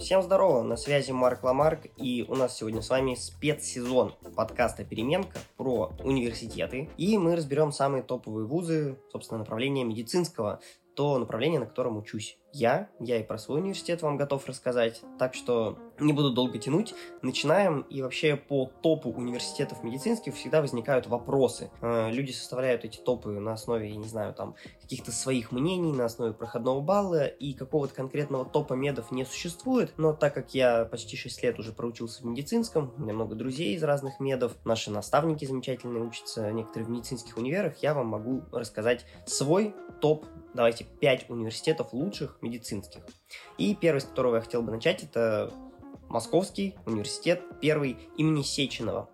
Всем здорово, на связи Марк Ламарк, и у нас сегодня с вами спецсезон подкаста «Переменка» про университеты, и мы разберем самые топовые вузы, собственно, направления медицинского, то направление, на котором учусь я. Я и про свой университет вам готов рассказать. Так что не буду долго тянуть. Начинаем. И вообще по топу университетов медицинских всегда возникают вопросы. Э, люди составляют эти топы на основе, я не знаю, там каких-то своих мнений, на основе проходного балла. И какого-то конкретного топа медов не существует. Но так как я почти 6 лет уже проучился в медицинском, у меня много друзей из разных медов, наши наставники замечательные учатся, некоторые в медицинских универах, я вам могу рассказать свой топ давайте 5 университетов лучших медицинских. И первый, с которого я хотел бы начать, это Московский университет, первый имени Сеченова.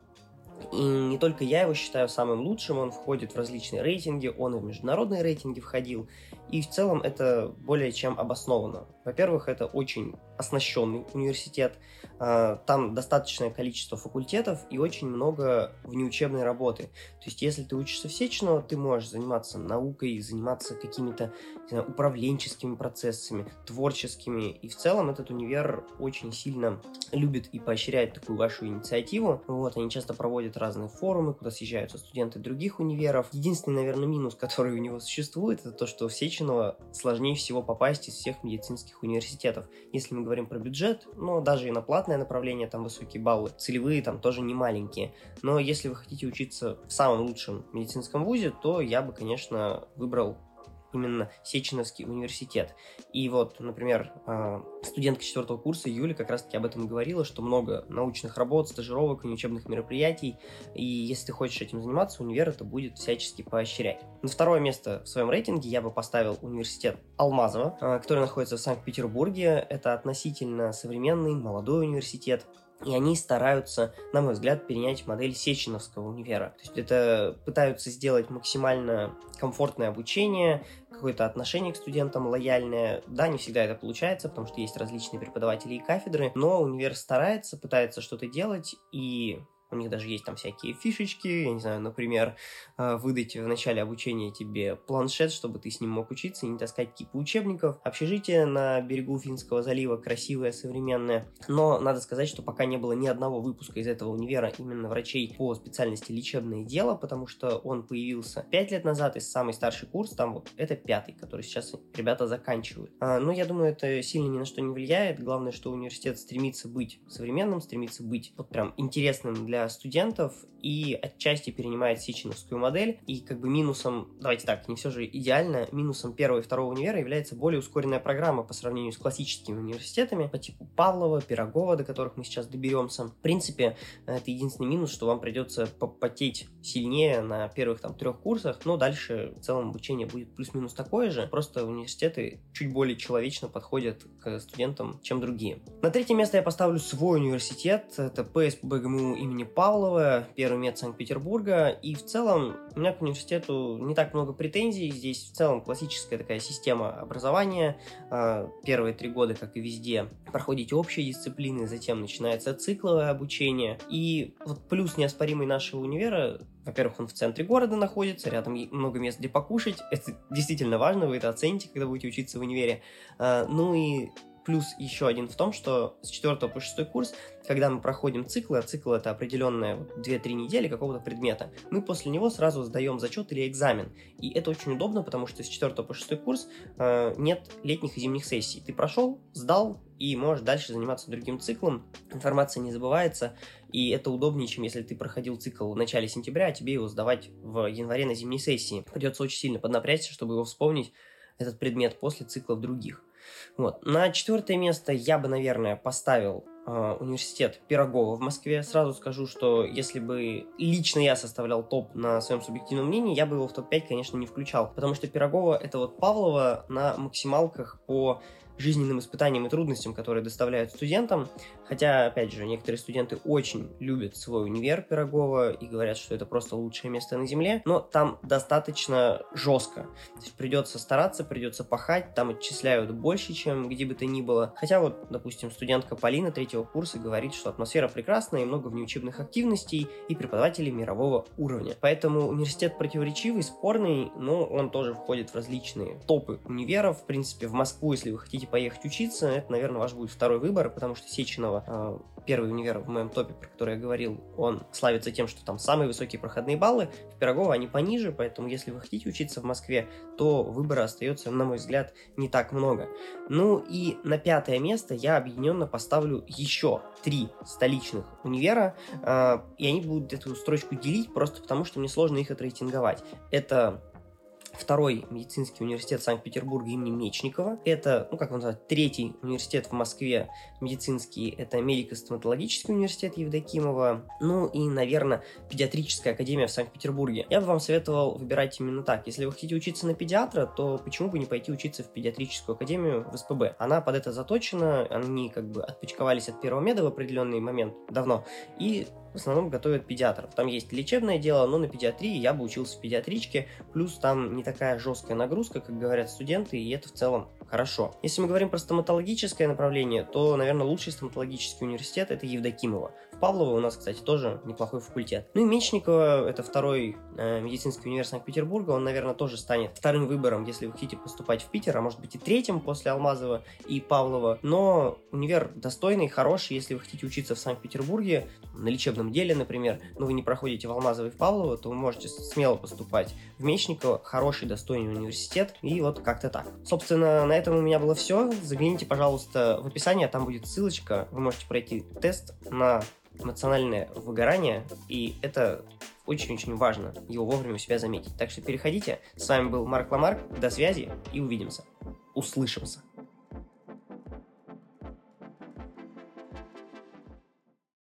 И не только я его считаю самым лучшим, он входит в различные рейтинги, он и в международные рейтинги входил, и в целом это более чем обосновано. Во-первых, это очень оснащенный университет, а, там достаточное количество факультетов и очень много внеучебной работы. То есть, если ты учишься в Сеченово, ты можешь заниматься наукой, заниматься какими-то знаю, управленческими процессами, творческими. И в целом этот универ очень сильно любит и поощряет такую вашу инициативу. Вот, они часто проводят разные форумы, куда съезжаются студенты других универов. Единственный, наверное, минус, который у него существует, это то, что в Сеченово сложнее всего попасть из всех медицинских университетов. Если мы говорим про бюджет, но даже и на платное направление там высокие баллы, целевые там тоже не маленькие. Но если вы хотите учиться в самом лучшем медицинском вузе, то я бы, конечно, выбрал именно Сеченовский университет. И вот, например, а, студентка четвертого курса Юля как раз-таки об этом говорила, что много научных работ, стажировок и учебных мероприятий, и если ты хочешь этим заниматься, универ это будет всячески поощрять. На второе место в своем рейтинге я бы поставил университет Алмазова, а, который находится в Санкт-Петербурге. Это относительно современный, молодой университет, и они стараются, на мой взгляд, перенять модель Сеченовского универа. То есть это пытаются сделать максимально комфортное обучение, какое-то отношение к студентам лояльное. Да, не всегда это получается, потому что есть различные преподаватели и кафедры, но универ старается, пытается что-то делать, и у них даже есть там всякие фишечки, я не знаю, например, э, выдать в начале обучения тебе планшет, чтобы ты с ним мог учиться и не таскать кипы учебников. Общежитие на берегу Финского залива красивое, современное. Но надо сказать, что пока не было ни одного выпуска из этого универа именно врачей по специальности лечебное дело, потому что он появился 5 лет назад, и самый старший курс, там вот это пятый, который сейчас ребята заканчивают. А, но я думаю, это сильно ни на что не влияет. Главное, что университет стремится быть современным, стремится быть вот прям интересным для для студентов и отчасти перенимает сеченовскую модель. И как бы минусом, давайте так, не все же идеально, минусом первого и второго универа является более ускоренная программа по сравнению с классическими университетами по типу Павлова, Пирогова, до которых мы сейчас доберемся. В принципе, это единственный минус, что вам придется попотеть сильнее на первых там трех курсах, но дальше в целом обучение будет плюс-минус такое же, просто университеты чуть более человечно подходят к студентам, чем другие. На третье место я поставлю свой университет, это ПС БГМУ имени Павлова, первый мед Санкт-Петербурга, и в целом у меня к университету не так много претензий, здесь в целом классическая такая система образования, а, первые три года, как и везде, проходите общие дисциплины, затем начинается цикловое обучение, и вот плюс неоспоримый нашего универа во-первых, он в центре города находится, рядом много мест, где покушать. Это действительно важно, вы это оцените, когда будете учиться в универе. А, ну и Плюс еще один в том, что с 4 по 6 курс, когда мы проходим циклы, а цикл это определенные 2-3 недели какого-то предмета, мы после него сразу сдаем зачет или экзамен. И это очень удобно, потому что с 4 по 6 курс э, нет летних и зимних сессий. Ты прошел, сдал, и можешь дальше заниматься другим циклом. Информация не забывается, и это удобнее, чем если ты проходил цикл в начале сентября, а тебе его сдавать в январе на зимней сессии. Придется очень сильно поднапрячься, чтобы его вспомнить, этот предмет, после циклов других. Вот. На четвертое место я бы, наверное, поставил университет Пирогова в Москве. Сразу скажу, что если бы лично я составлял топ на своем субъективном мнении, я бы его в топ-5, конечно, не включал. Потому что Пирогова это вот Павлова на максималках по жизненным испытаниям и трудностям, которые доставляют студентам. Хотя, опять же, некоторые студенты очень любят свой универ Пирогова и говорят, что это просто лучшее место на Земле, но там достаточно жестко. То есть придется стараться, придется пахать, там отчисляют больше, чем где бы то ни было. Хотя вот, допустим, студентка Полина третьего курса говорит, что атмосфера прекрасная и много внеучебных активностей и преподавателей мирового уровня. Поэтому университет противоречивый, спорный, но он тоже входит в различные топы универов. В принципе, в Москву, если вы хотите поехать учиться, это, наверное, ваш будет второй выбор, потому что Сеченова, э, первый универ в моем топе, про который я говорил, он славится тем, что там самые высокие проходные баллы, в Пирогово они пониже, поэтому если вы хотите учиться в Москве, то выбора остается, на мой взгляд, не так много. Ну и на пятое место я объединенно поставлю еще три столичных универа, э, и они будут эту строчку делить просто потому, что мне сложно их отрейтинговать. Это второй медицинский университет Санкт-Петербурга имени Мечникова. Это, ну как он называется, третий университет в Москве медицинский. Это медико-стоматологический университет Евдокимова. Ну и, наверное, педиатрическая академия в Санкт-Петербурге. Я бы вам советовал выбирать именно так. Если вы хотите учиться на педиатра, то почему бы не пойти учиться в педиатрическую академию в СПБ? Она под это заточена, они как бы отпочковались от первого меда в определенный момент давно. И в основном готовят педиатров. Там есть лечебное дело, но на педиатрии я бы учился в педиатричке, плюс там не такая жесткая нагрузка, как говорят студенты, и это в целом хорошо. Если мы говорим про стоматологическое направление, то, наверное, лучший стоматологический университет это Евдокимова. В Павлово у нас, кстати, тоже неплохой факультет. Ну и Мечникова, это второй э, медицинский университет Санкт-Петербурга, он, наверное, тоже станет вторым выбором, если вы хотите поступать в Питер, а может быть и третьим после Алмазова и Павлова. Но универ достойный, хороший, если вы хотите учиться в Санкт-Петербурге, на лечебном деле, например, но вы не проходите в Алмазово и в Павлово, то вы можете смело поступать в Мечникова, хороший, достойный университет, и вот как-то так. Собственно, на этом у меня было все. Загляните, пожалуйста, в описание, там будет ссылочка, вы можете пройти тест на эмоциональное выгорание, и это очень-очень важно его вовремя у себя заметить. Так что переходите. С вами был Марк Ламарк. До связи и увидимся. Услышимся.